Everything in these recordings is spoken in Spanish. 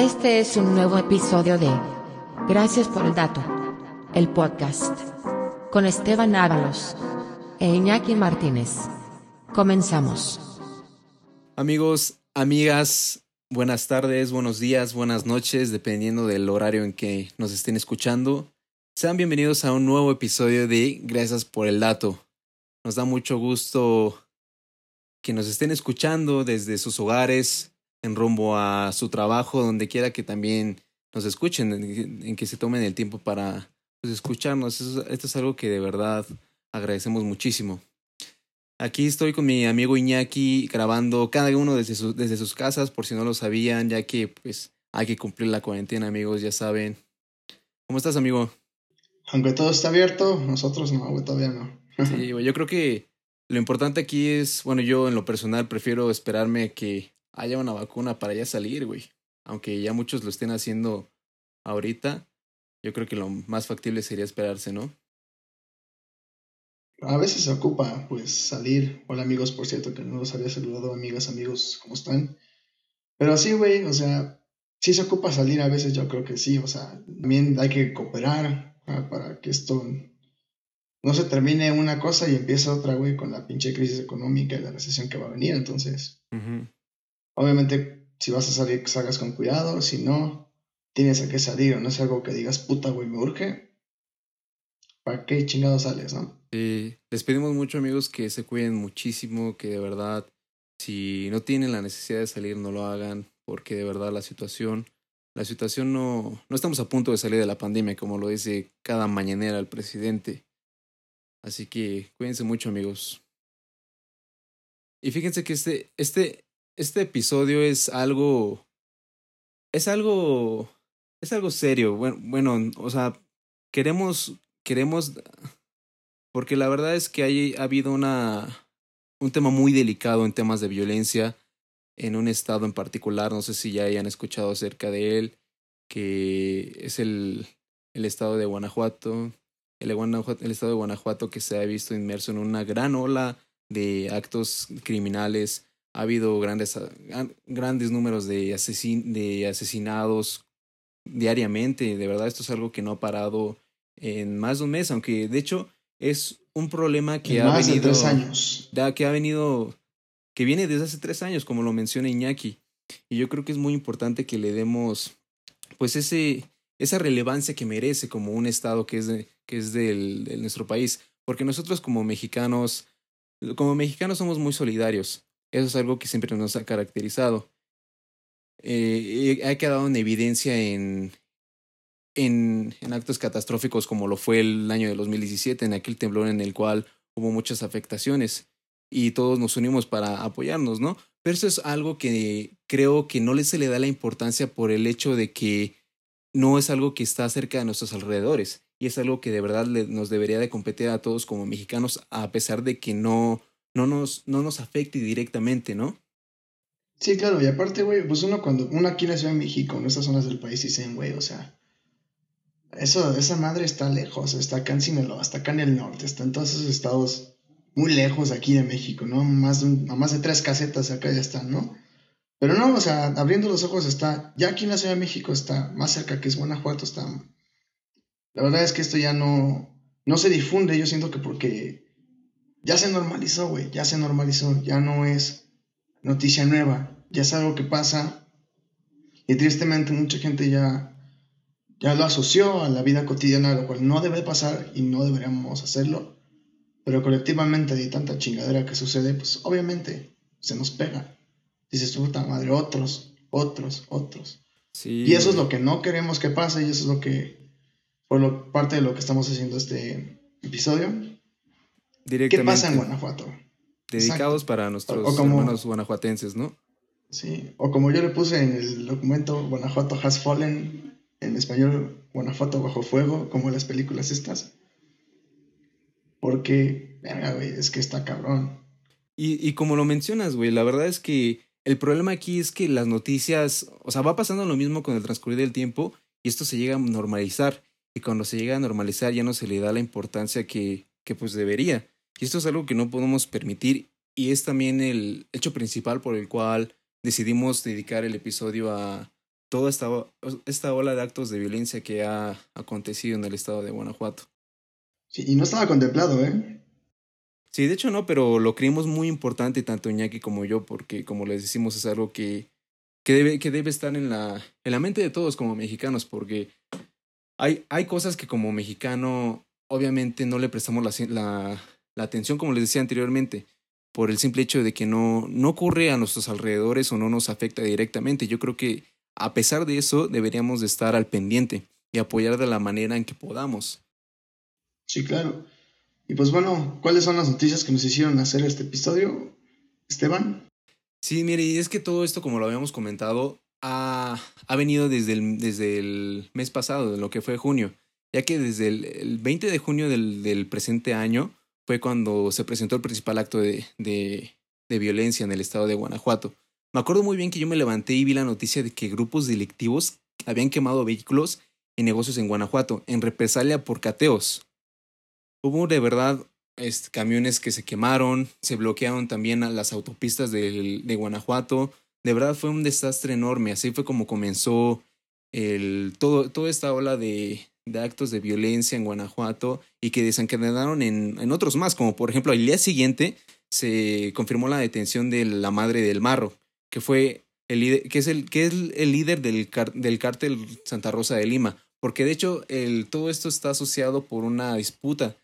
Este es un nuevo episodio de Gracias por el dato. El podcast. Con Esteban Ábalos e Iñaki Martínez. Comenzamos. Amigos, amigas, buenas tardes, buenos días, buenas noches, dependiendo del horario en que nos estén escuchando. Sean bienvenidos a un nuevo episodio de Gracias por el dato. Nos da mucho gusto que nos estén escuchando desde sus hogares, en rumbo a su trabajo, donde quiera que también nos escuchen, en, que se tomen el tiempo para pues, escucharnos. Esto, es algo que de verdad agradecemos muchísimo. Aquí estoy con mi amigo Iñaki grabando cada uno desde, desde sus casas, por si no lo sabían, ya que pues hay que cumplir la cuarentena, amigos, ya saben. ¿Cómo estás, amigo? Aunque todo está abierto, nosotros no, todavía no. sí, yo creo que lo importante aquí es, bueno, yo en lo personal prefiero esperarme que haya una vacuna para ya salir, güey. Aunque ya muchos lo estén haciendo ahorita, yo creo que lo más factible sería esperarse, ¿no? A veces se ocupa, pues, salir. Hola amigos, por cierto, que no los había saludado, amigas, amigos, ¿cómo están? Pero sí, güey, o sea, sí se ocupa salir a veces, yo creo que sí, o sea, también hay que cooperar para que esto no se termine una cosa y empiece otra, güey, con la pinche crisis económica y la recesión que va a venir. Entonces, obviamente, si vas a salir, salgas con cuidado. Si no, tienes a qué salir no es algo que digas, puta, güey, me urge. ¿Para qué chingado sales, no? Sí, les pedimos mucho, amigos, que se cuiden muchísimo, que de verdad, si no tienen la necesidad de salir, no lo hagan, porque de verdad la situación, la situación no, no estamos a punto de salir de la pandemia, como lo dice cada mañanera el presidente. Así que cuídense mucho, amigos. Y fíjense que este, este, este episodio es algo. Es algo. Es algo serio. Bueno, bueno, o sea, queremos. Queremos. Porque la verdad es que hay, ha habido una. un tema muy delicado en temas de violencia en un estado en particular. No sé si ya hayan escuchado acerca de él. Que es el, el estado de Guanajuato el, el estado de Guanajuato que se ha visto inmerso en una gran ola de actos criminales. Ha habido grandes, grandes números de, asesin de asesinados diariamente. De verdad, esto es algo que no ha parado en más de un mes, aunque de hecho es un problema que ha venido. De tres años. que ha venido. que viene desde hace tres años, como lo menciona Iñaki. Y yo creo que es muy importante que le demos pues ese, esa relevancia que merece como un Estado que es de, que es del, de nuestro país, porque nosotros como mexicanos, como mexicanos somos muy solidarios, eso es algo que siempre nos ha caracterizado. Eh, ha quedado en evidencia en, en, en, actos catastróficos como lo fue el año de 2017, en aquel temblor en el cual hubo muchas afectaciones y todos nos unimos para apoyarnos, ¿no? Pero eso es algo que creo que no se le da la importancia por el hecho de que no es algo que está cerca de nuestros alrededores y es algo que de verdad nos debería de competir a todos como mexicanos a pesar de que no, no, nos, no nos afecte directamente, ¿no? Sí, claro, y aparte, güey, pues uno cuando, uno aquí en la Ciudad de México, en estas zonas del país, dicen, güey, o sea, eso, esa madre está lejos, está acá en Sinaloa, está acá en el norte, está en todos esos estados muy lejos aquí de México, ¿no? Más de, más de tres casetas acá ya están, ¿no? Pero no, o sea, abriendo los ojos está, ya aquí en la Ciudad de México está más cerca que es Guanajuato, está la verdad es que esto ya no, no se difunde, yo siento que porque ya se normalizó, güey, ya se normalizó, ya no es noticia nueva, ya es algo que pasa y tristemente mucha gente ya, ya lo asoció a la vida cotidiana, lo cual no debe pasar y no deberíamos hacerlo, pero colectivamente de tanta chingadera que sucede, pues obviamente se nos pega. Dices, puta madre, otros, otros, otros. y eso es lo que no queremos que pase y eso es lo que por lo, parte de lo que estamos haciendo este episodio. ¿Qué pasa en Guanajuato? Dedicados para nuestros hermanos guanajuatenses, ¿no? Sí, o como yo le puse en el documento, Guanajuato has fallen, en español, Guanajuato bajo fuego, como las películas estas. Porque, venga, güey, es que está cabrón. Y, y como lo mencionas, güey, la verdad es que el problema aquí es que las noticias, o sea, va pasando lo mismo con el transcurrir del tiempo y esto se llega a normalizar y cuando se llega a normalizar ya no se le da la importancia que, que pues debería. Y esto es algo que no podemos permitir y es también el hecho principal por el cual decidimos dedicar el episodio a, toda esta, esta ola de actos de violencia que ha acontecido en el estado de Guanajuato. Sí, y no estaba contemplado, ¿eh? Sí, de hecho no, pero lo creímos muy importante tanto Iñaki como yo, porque como les decimos es algo que, que, debe, que debe estar en la, en la mente de todos como mexicanos, porque hay, hay cosas que como mexicano obviamente no le prestamos la, la, la atención, como les decía anteriormente, por el simple hecho de que no, no ocurre a nuestros alrededores o no nos afecta directamente. Yo creo que a pesar de eso deberíamos de estar al pendiente y apoyar de la manera en que podamos. Sí, claro. Y pues bueno, ¿cuáles son las noticias que nos hicieron hacer este episodio, Esteban? Sí, mire, y es que todo esto, como lo habíamos comentado, ha, ha venido desde el, desde el mes pasado, de lo que fue junio, ya que desde el, el 20 de junio del, del, presente año fue cuando se presentó el principal acto de, de, violencia en el estado de Guanajuato. Me acuerdo muy bien que yo me levanté y vi la noticia de que grupos delictivos habían quemado vehículos y negocios en Guanajuato en represalia por cateos. Hubo de verdad este, camiones que se quemaron, se bloquearon también las autopistas de, de, Guanajuato. De verdad fue un desastre enorme. Así fue como comenzó el, todo, toda esta ola de, de actos de violencia en Guanajuato y que desencadenaron en, en otros más, como por ejemplo al día siguiente se confirmó la detención de la madre del Marro, que fue el que es el, que es el líder del, del cártel Santa Rosa de Lima, porque de hecho el, todo esto está asociado por una disputa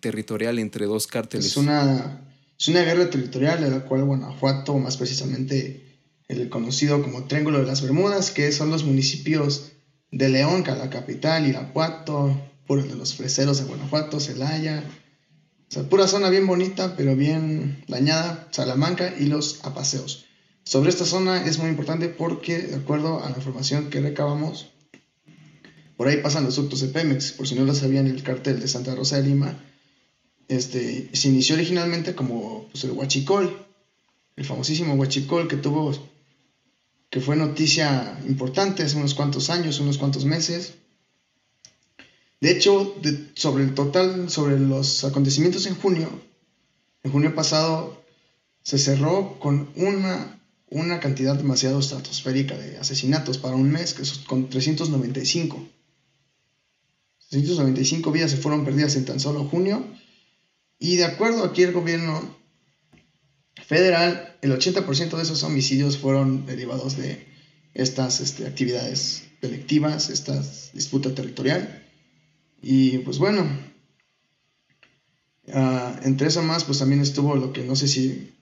territorial entre dos cárteles. Es una, es una guerra territorial en la cual Guanajuato, más precisamente el conocido como Triángulo de las Bermudas, que son los municipios de León, la capital, Irapuato, el de los freseros de Guanajuato, Celaya, o sea, pura zona bien bonita, pero bien dañada, Salamanca y los apaseos. Sobre esta zona es muy importante porque, de acuerdo a la información que recabamos, por ahí pasan los ductos de Pemex, por si no lo sabían, el cartel de Santa Rosa de Lima este, se inició originalmente como pues, el Huachicol, el famosísimo Huachicol que tuvo, que fue noticia importante hace unos cuantos años, unos cuantos meses. De hecho, sobre el total, sobre los acontecimientos en junio, en junio pasado se cerró con una, una cantidad demasiado estratosférica de asesinatos para un mes, que es con 395. 395 vidas se fueron perdidas en tan solo junio y de acuerdo aquí el gobierno federal, el 80% de esos homicidios fueron derivados de estas este, actividades delictivas, esta disputa territorial. Y pues bueno, uh, entre eso más, pues también estuvo lo que no sé si,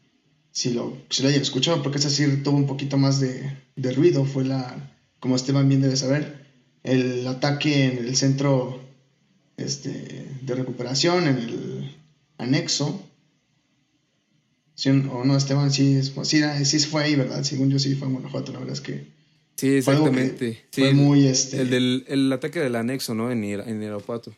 si, lo, si lo hayan escuchado, porque es decir, tuvo un poquito más de, de ruido, fue la, como Esteban bien debe saber, el ataque en el centro este, de recuperación, en el anexo. O no, Esteban, sí, sí, sí fue ahí, ¿verdad? Según yo sí fue en Guanajuato, la verdad es que... Sí, exactamente. Fue, sí, muy este... El del el ataque del anexo, ¿no? En, en Irapuato.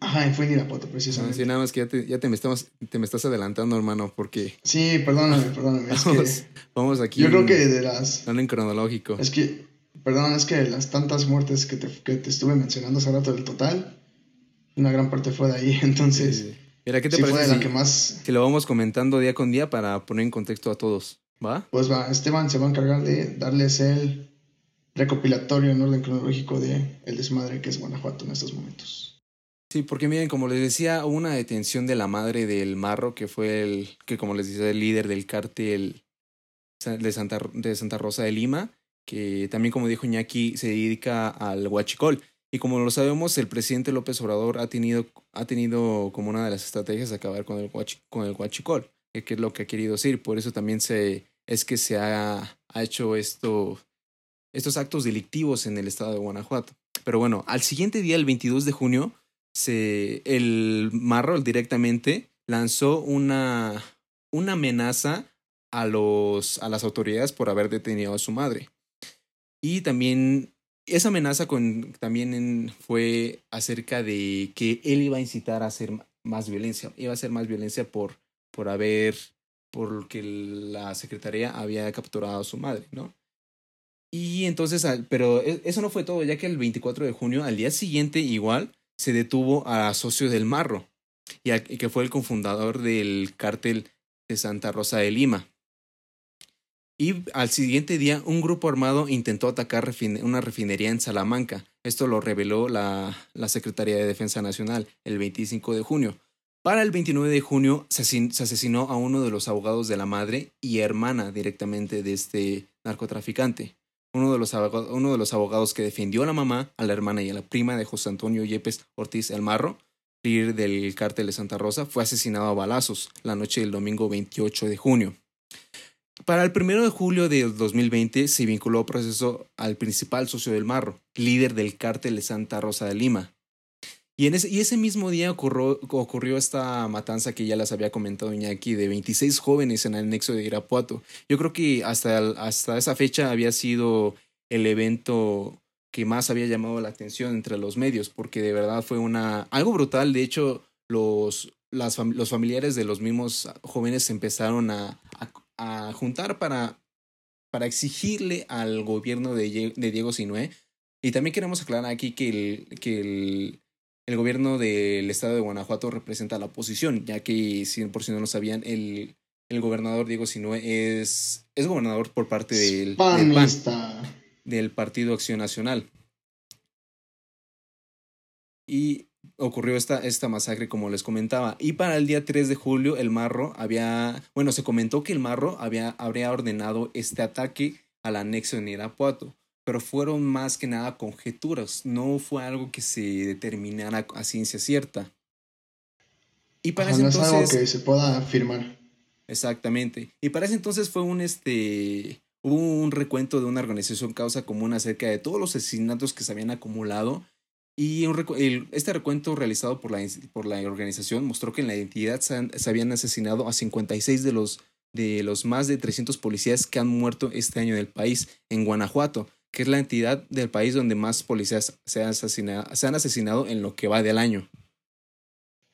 Ajá, fue en Irapuato, precisamente. sí, nada más que ya, te, ya te, me estás, te me estás adelantando, hermano, porque... Sí, perdóname, perdóname. Es vamos, que vamos aquí. Yo creo que de las... En cronológico. Es que, perdón, es que las tantas muertes que te, que te estuve mencionando hace rato del total, una gran parte fue de ahí, entonces... Sí, sí. Mira, ¿qué te sí parece si, la que más... que lo vamos comentando día con día para poner en contexto a todos? ¿Va? Pues va, Esteban se va a encargar de darles el recopilatorio en orden cronológico de el desmadre que es Guanajuato en estos momentos. Sí, porque miren, como les decía, hubo una detención de la madre del Marro, que fue el, que como les decía, el líder del cártel de Santa, de Santa Rosa de Lima, que también, como dijo Iñaki, se dedica al huachicol. Y como lo sabemos, el presidente López Obrador ha tenido, ha tenido como una de las estrategias acabar con el, huachi, con el huachicol, que es lo que ha querido decir. Por eso también se, es que se ha, ha hecho esto, estos actos delictivos en el estado de Guanajuato. Pero bueno, al siguiente día, el 22 de junio, se, el Marro directamente lanzó una, una amenaza a, los, a las autoridades por haber detenido a su madre. Y también esa amenaza con, también fue acerca de que él iba a incitar a hacer más violencia, iba a hacer más violencia por, por haber, por que la secretaría había capturado a su madre, ¿no? Y entonces, pero eso no fue todo, ya que el 24 de junio, al día siguiente, igual, se detuvo a socio del Marro, y, que fue el cofundador del cártel de Santa Rosa de Lima. Y al siguiente día, un grupo armado intentó atacar una refinería en Salamanca. Esto lo reveló la, Secretaría de Defensa Nacional el 25 de junio. Para el 29 de junio se, asesinó a uno de los abogados de la madre y hermana directamente de este narcotraficante. Uno de, los abogados, uno de los abogados que defendió a la mamá, a la hermana y a la prima de José Antonio Yepes Ortiz El Marro, líder del cártel de Santa Rosa, fue asesinado a balazos la noche del domingo 28 de junio. Para el 1 de julio de 2020 se vinculó a proceso al principal socio del Marro, líder del cártel de Santa Rosa de Lima. Y, en ese, y ese mismo día ocurrió, ocurrió esta matanza que ya las había comentado Iñaki de 26 jóvenes en el nexo de Irapuato. Yo creo que hasta, hasta esa fecha había sido el evento que más había llamado la atención entre los medios, porque de verdad fue una algo brutal. De hecho, los, los familiares de los mismos jóvenes empezaron a juntar para, para exigirle al gobierno de, de Diego Sinué. Y también queremos aclarar aquí que el, que el, el gobierno del estado de Guanajuato representa la oposición, ya que, si por si no lo sabían, el, el gobernador Diego Sinué es, es gobernador por parte del, del, del Partido Acción Nacional. Y ocurrió esta, esta masacre, como les comentaba. Y para el día 3 de julio, el Marro había, bueno, se comentó que el Marro había, habría ordenado este ataque al anexo en Irapuato, pero fueron más que nada conjeturas, no fue algo que se determinara a ciencia cierta. Y para ese entonces, es algo que se pueda afirmar. Exactamente. Y para ese entonces fue un este hubo un recuento de una organización causa común acerca de todos los asesinatos que se habían acumulado y este recuento realizado por la, por la organización mostró que en la identidad se, habían asesinado a 56 de los, de los más de 300 policías que han muerto este año en el país, en Guanajuato, que es la entidad del país donde más policías se han asesinado, se han asesinado en lo que va del año.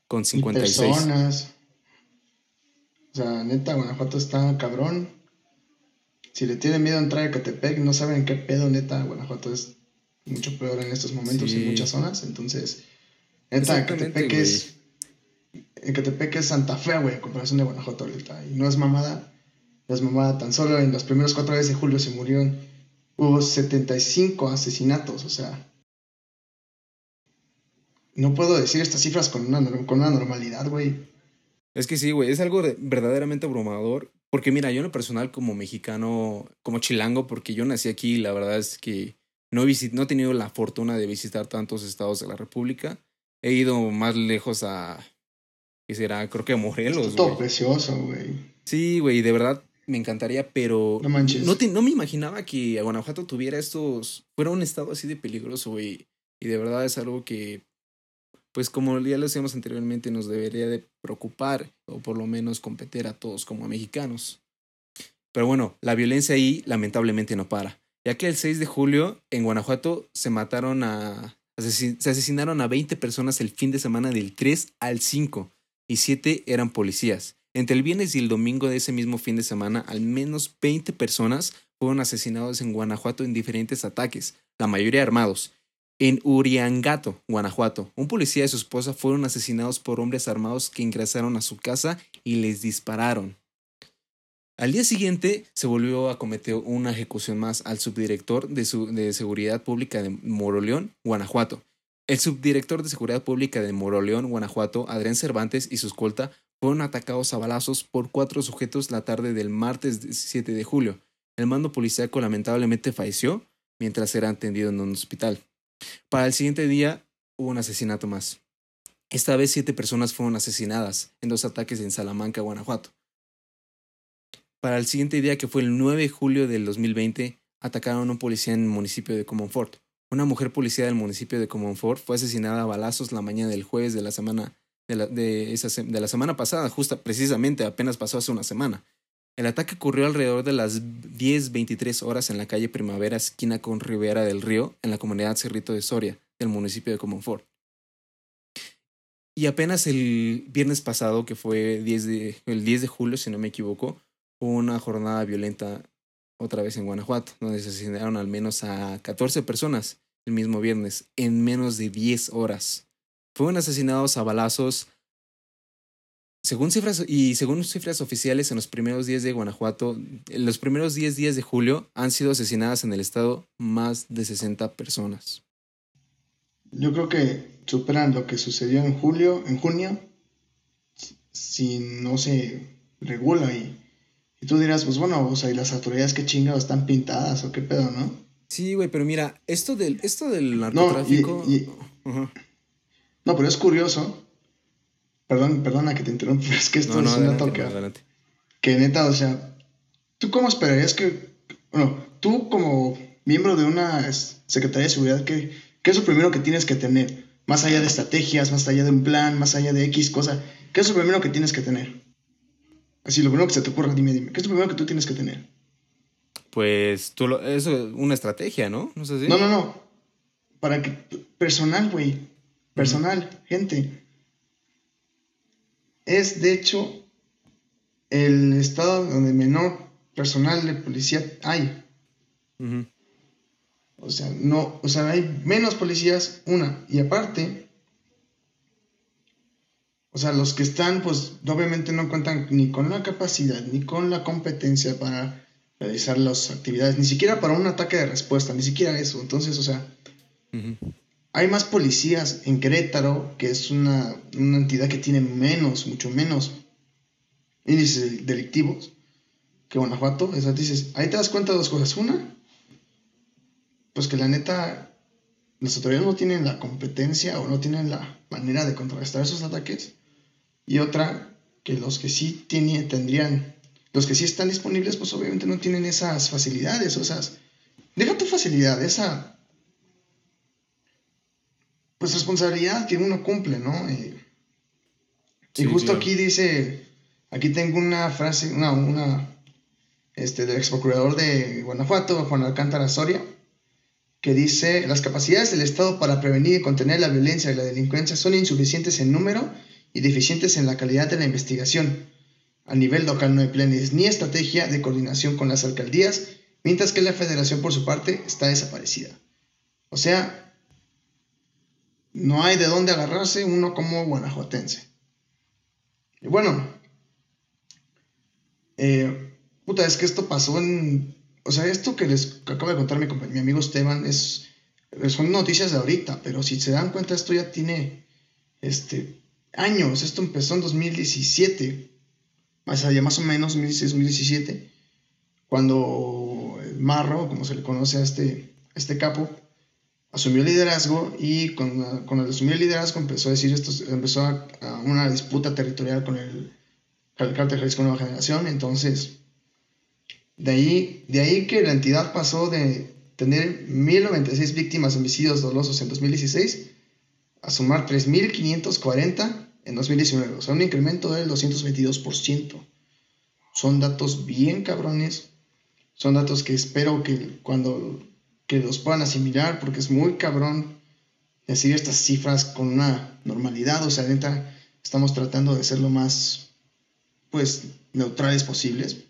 Con 56. personas. O sea, neta, Guanajuato está cabrón. Si le tienen miedo a entrar a Catepec, no saben qué pedo, neta, Guanajuato es mucho peor en estos momentos en muchas zonas. Entonces, neta, Catepec es. En Catepec es Santa Fe, güey, en comparación de Guanajuato ahorita. Y no es mamada. No es mamada. Tan solo en los primeros cuatro días de julio se murieron. Hubo 75 asesinatos, o sea. No puedo decir estas cifras con una, con una normalidad, güey. Es que sí, güey, es algo verdaderamente abrumador. Porque mira, yo en lo personal como mexicano, como chilango, porque yo nací aquí, la verdad es que no he, no he tenido la fortuna de visitar tantos estados de la República. He ido más lejos a. ¿Qué será? Creo que a Morelos. todo precioso, güey. Sí, güey, de verdad me encantaría, pero. No manches. No, no me imaginaba que Guanajuato tuviera estos. Fuera un estado así de peligroso, güey. Y de verdad es algo que. Pues como ya lo decíamos anteriormente, nos debería de preocupar, o por lo menos competir a todos como mexicanos. Pero bueno, la violencia ahí lamentablemente no para ya que el 6 de julio en Guanajuato se mataron a... se asesinaron a 20 personas el fin de semana del 3 al 5 y 7 eran policías. Entre el viernes y el domingo de ese mismo fin de semana, al menos 20 personas fueron asesinados en Guanajuato en diferentes ataques, la mayoría armados. En Uriangato, Guanajuato, un policía y su esposa fueron asesinados por hombres armados que ingresaron a su casa y les dispararon. Al día siguiente se volvió a cometer una ejecución más al subdirector de, Seguridad Pública de Moroleón, Guanajuato. El subdirector de Seguridad Pública de Moroleón, Guanajuato, Adrián Cervantes y su escolta fueron atacados a balazos por cuatro sujetos la tarde del martes 7 de julio. El mando policíaco lamentablemente falleció mientras era atendido en un hospital. Para el siguiente día hubo un asesinato más. Esta vez siete personas fueron asesinadas en dos ataques en Salamanca, Guanajuato. Para el siguiente día, que fue el 9 de julio del 2020, atacaron a un policía en el municipio de Comonfort. Una mujer policía del municipio de Comonfort fue asesinada a balazos la mañana del jueves de la semana de la, esa, de la semana pasada, justa precisamente apenas pasó hace una semana. El ataque ocurrió alrededor de las 10.23 horas en la calle Primavera, esquina con Ribera del Río, en la comunidad Cerrito de Soria, del municipio de Comonfort. Y apenas el viernes pasado, que fue 10 de, el 10 de julio, si no me equivoco, una jornada violenta otra vez en Guanajuato, donde se asesinaron al menos a 14 personas el mismo viernes, en menos de 10 horas. Fueron asesinados a balazos según cifras y según cifras oficiales en los primeros días de Guanajuato, en los primeros 10 días de julio han sido asesinadas en el estado más de 60 personas. Yo creo que superan lo que sucedió en julio, en junio, si no se regula y, y tú dirás, pues bueno, o sea, y las autoridades qué chingados están pintadas o qué pedo, ¿no? Sí, güey, pero mira, esto del, esto del narcotráfico. No, pero es curioso. Perdón, perdona que te interrumpa, es que esto es una toca. Que neta, o sea, ¿tú cómo esperarías que. Bueno, tú como miembro de una Secretaría de Seguridad, ¿qué, ¿qué es lo primero que tienes que tener? Más allá de estrategias, más allá de un plan, más allá de X cosa, ¿qué es lo primero que tienes que tener? Así, lo primero que se te ocurra, dime, dime, ¿qué es lo primero que tú tienes que tener? Pues tú lo, eso es una estrategia, ¿no? No, sé si... no, no, no. Para que personal, güey. Personal, gente. Es de hecho el estado donde menor personal de policía hay. O sea, no, o sea, hay menos policías, una. Y aparte, o sea, los que están, pues obviamente no cuentan ni con la capacidad, ni con la competencia para realizar las actividades, ni siquiera para un ataque de respuesta, ni siquiera eso. Entonces, o sea, hay más policías en Querétaro, que es una, entidad que tiene menos, mucho menos índices delictivos que Guanajuato. O sea, dices, ahí te das cuenta de dos cosas. Una, pues que la neta, las autoridades no tienen la competencia o no tienen la manera de contrarrestar esos ataques. Y otra, que los que sí tiene, tendrían los que sí están disponibles, pues obviamente no tienen esas facilidades, o sea, deja tu facilidad, esa pues responsabilidad que uno cumple, ¿no? y justo aquí dice, aquí tengo una frase, una, una, este, del ex procurador de Guanajuato, Juan Alcántara Soria, que dice, las capacidades del Estado para prevenir y contener la violencia y la delincuencia son insuficientes en número y deficientes en la calidad de la investigación a nivel local no hay planes ni estrategia de coordinación con las alcaldías, mientras que la federación por su parte está desaparecida. O sea, no hay de dónde agarrarse uno como guanajuatense. Y bueno, eh, puta, es que esto pasó en... O sea, esto que les acaba de contar mi, mi amigo Esteban es, son noticias de ahorita, pero si se dan cuenta, esto ya tiene este, años. Esto empezó en 2017 más allá, más o menos 2016-2017, cuando Marro, como se le conoce a este, este capo, asumió el liderazgo y cuando asumió el liderazgo empezó a decir esto, empezó a, una disputa territorial con el, el cártel Jalisco Nueva Generación, entonces de ahí, de ahí que la entidad pasó de tener 1.096 víctimas de homicidios dolosos en 2016 a sumar 3.540 en 2019, o sea, un incremento del 222%. Son datos bien cabrones, son datos que espero que cuando que los puedan asimilar, porque es muy cabrón decir estas cifras con una normalidad, o sea, neta, estamos tratando de ser lo más, pues, neutrales posibles.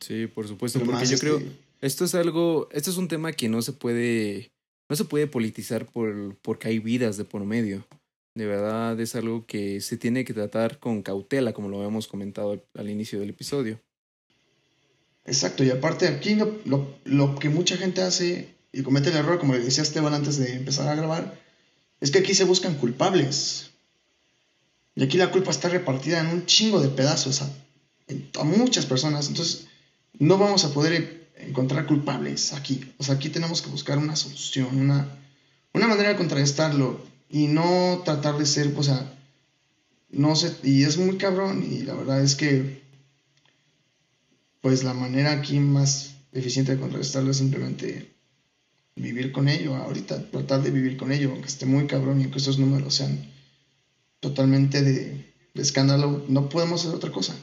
Sí, por supuesto, porque yo creo, este esto es algo, esto es un tema que no se puede, no se puede politizar por, porque hay vidas de por medio. De verdad es algo que se tiene que tratar con cautela, como lo habíamos comentado al, inicio del episodio. Exacto, y aparte aquí lo, lo, que mucha gente hace y comete el error, como le decía Esteban antes de empezar a grabar, es que aquí se buscan culpables. Y aquí la culpa está repartida en un chingo de pedazos a, a muchas personas. Entonces, no vamos a poder encontrar culpables aquí. O sea, aquí tenemos que buscar una solución, una, una manera de contrarrestarlo y no tratar de ser, o sea, no sé, y es muy cabrón y la verdad es que, pues la manera aquí más eficiente de contrarrestarlo es simplemente vivir con ello, ahorita tratar de vivir con ello, aunque esté muy cabrón y que esos números sean totalmente de, de escándalo, no podemos hacer otra cosa.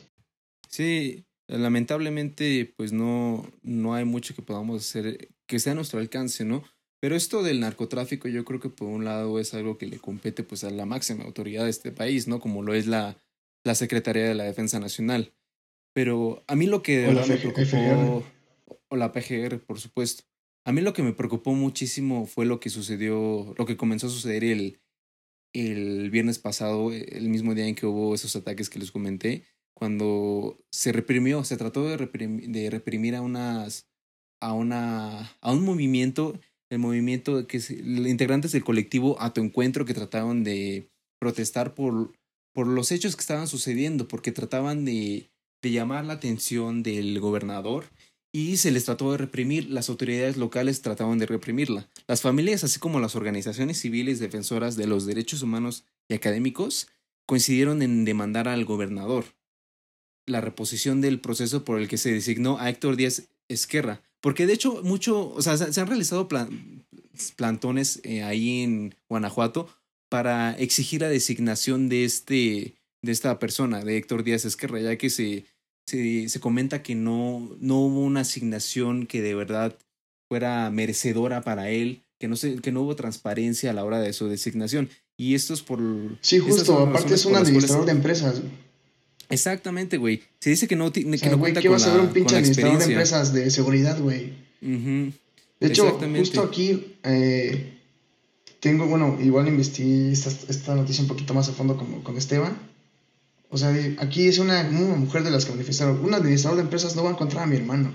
Sí, lamentablemente pues no, no hay mucho que podamos hacer que sea a nuestro alcance, ¿no? Pero esto del narcotráfico yo creo que por un lado es algo que le compete pues a la máxima autoridad de este país, ¿no? Como lo es la, la Secretaría de la Defensa Nacional. Pero a mí lo que de verdad me preocupó, o la PGR, por supuesto. A mí lo que me preocupó muchísimo fue lo que sucedió, lo que comenzó a suceder el, el viernes pasado, el mismo día en que hubo esos ataques que les comenté, cuando se reprimió, se trató de reprimir, de reprimir a unas a una a un movimiento, el movimiento que se, integrantes del colectivo a tu encuentro que trataban de protestar por por los hechos que estaban sucediendo, porque trataban de, de llamar la atención del gobernador y se les trató de reprimir, las autoridades locales trataban de reprimirla. Las familias, así como las organizaciones civiles defensoras de los derechos humanos y académicos, coincidieron en demandar al gobernador la reposición del proceso por el que se designó a Héctor Díaz Esquerra. Porque de hecho, mucho, o sea, se han realizado plantones eh, ahí en Guanajuato para exigir la designación de este de esta persona, de Héctor Díaz Esquerra, ya que se, se, se comenta que no, no hubo una asignación que de verdad fuera merecedora para él, que no, se, que no hubo transparencia a la hora de su designación. Y esto es por... Sí, justo, aparte es un administrador de empresas. Exactamente, güey. Se dice que no, que no cuenta ¿qué vas a ver un pinche administrador de empresas de seguridad, güey? De hecho, justo aquí eh, tengo, bueno, igual investigué esta, esta, noticia un poquito más a fondo con, con Esteban. O sea, aquí es una, una, mujer de las que manifestaron. Un administrador de empresas no va a encontrar a mi hermano.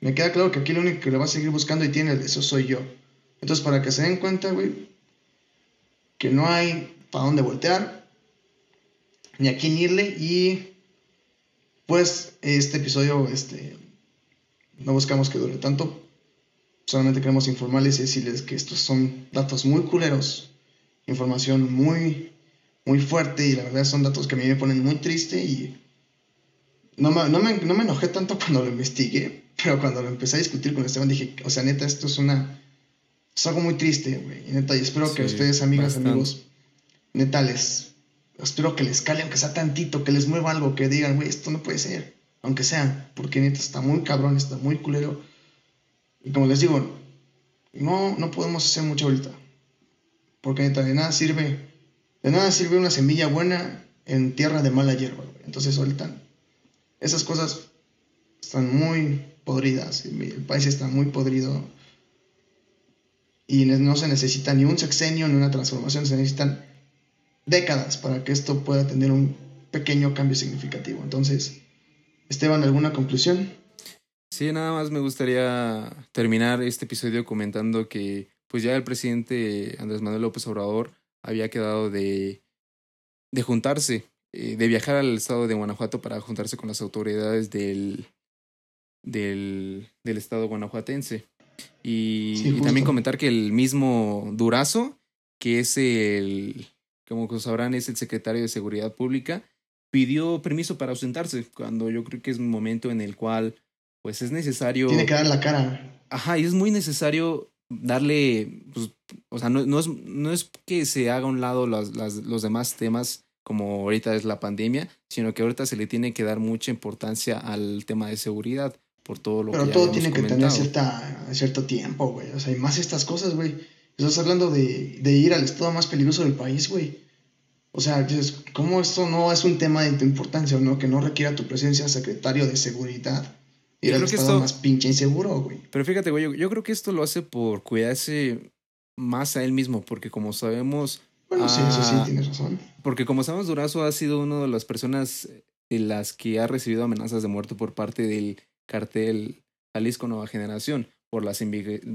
Me queda claro que aquí lo único que le va a seguir buscando y tiene eso soy yo. Entonces, para que se den cuenta, güey, que no hay para dónde voltear, ni a quién irle. Y pues este episodio, este, no buscamos que dure tanto. Solamente queremos informarles y decirles que estos son datos muy culeros, información muy, muy fuerte y la verdad son datos que a mí me ponen muy triste y no me, no me, no me enojé tanto cuando lo investigué, pero cuando lo empecé a discutir con Esteban dije, o sea, neta, esto es una... Es algo muy triste, güey. Y neta, y espero que ustedes, amigas, amigos, neta, les... Espero que les cale, aunque sea tantito, que les mueva algo, que digan, güey, esto no puede ser. Aunque sea, porque neta está muy cabrón, está muy culero. Y como les digo, no, no podemos hacer mucho ahorita. Porque neta, de nada sirve, de nada sirve una semilla buena en tierra de mala hierba. Entonces ahorita esas cosas están muy podridas. El país está muy podrido. Y no se necesita ni un sexenio ni una transformación, se necesitan décadas para que esto pueda tener un pequeño cambio significativo. Entonces, Esteban, ¿alguna conclusión? Sí, nada más me gustaría terminar este episodio comentando que pues ya el presidente Andrés Manuel López Obrador había quedado de, de juntarse, eh, de viajar al estado de Guanajuato para juntarse con las autoridades del, del, del estado guanajuatense. Y, también comentar que el mismo Durazo, que es el, como sabrán, es el secretario de Seguridad Pública, pidió permiso para ausentarse, cuando yo creo que es un momento en el cual pues es necesario... Tiene que dar la cara. Ajá, y es muy necesario darle, pues, o sea, no, no, es, no es que se haga a un lado los, las, los demás temas como ahorita es la pandemia, sino que ahorita se le tiene que dar mucha importancia al tema de seguridad por todo lo Pero que todo tiene que tener cierta, cierto tiempo, güey. O sea, y más estas cosas, güey. Estás hablando de, de ir al estado más peligroso del país, güey. O sea, ¿cómo esto no es un tema de tu importancia, no? Que no requiera tu presencia secretario de seguridad y creo que esto más pinche inseguro, güey. Pero fíjate, güey, yo, creo que esto lo hace por cuidarse más a él mismo, porque como sabemos. Bueno, sí, eso sí, ah, tienes razón. Porque como sabemos, Durazo ha sido una de las personas de las que ha recibido amenazas de muerte por parte del cartel Jalisco Nueva Generación por las,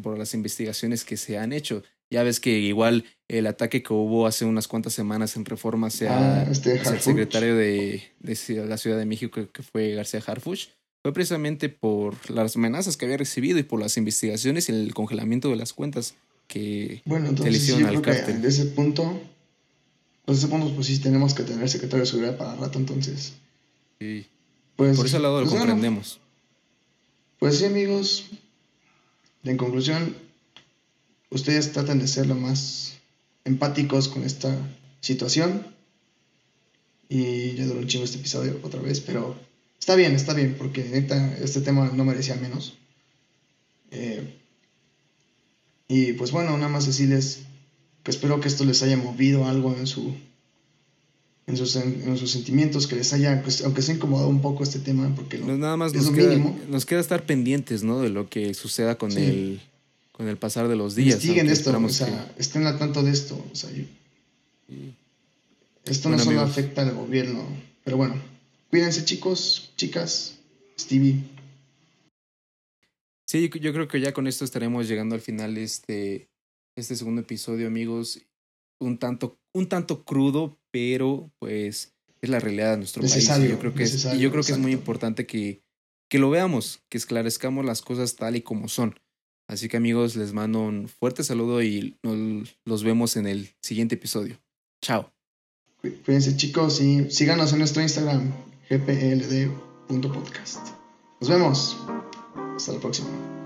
por las investigaciones que se han hecho. Ya ves que igual el ataque que hubo hace unas cuantas semanas en Reforma sea ah, este el secretario de, de, la Ciudad de México, que fue García Harfuch fue precisamente por las amenazas que había recibido y por las investigaciones y el congelamiento de las cuentas que bueno, entonces, yo creo Que de ese punto, pues ese punto, pues sí tenemos que tener secretario de seguridad para rato, entonces. Sí. Pues, por ese lado lo pues, comprendemos. pues sí, amigos. En conclusión, ustedes traten de ser lo más empáticos con esta situación. Y ya duró un chingo este episodio otra vez, pero Está bien, está bien, porque este tema no merecía menos. Eh, y pues bueno, nada más decirles que espero que esto les haya movido algo en su en sus, en sus sentimientos, que les haya, pues, aunque se ha incomodado un poco este tema, porque pues nada más nos, queda, nos queda estar pendientes, ¿no? De lo que suceda con el con el pasar de los días. Investiguen esto, o sea, estén al tanto de esto, o sea, Esto no solo afecta al gobierno, pero bueno, cuídense chicos, chicas, Stevie. Sí, yo creo que ya con esto estaremos llegando al final de este, este segundo episodio, amigos. Un tanto, un tanto crudo, pero pues es la realidad de nuestro país. Y yo creo que, es, y yo creo que es muy importante que, que lo veamos, que esclarezcamos las cosas tal y como son. Así que amigos, les mando un fuerte saludo y nos, los vemos en el siguiente episodio. Chao. Cuídense chicos y síganos en nuestro Instagram, gpld.podcast. Nos vemos. Hasta la próxima.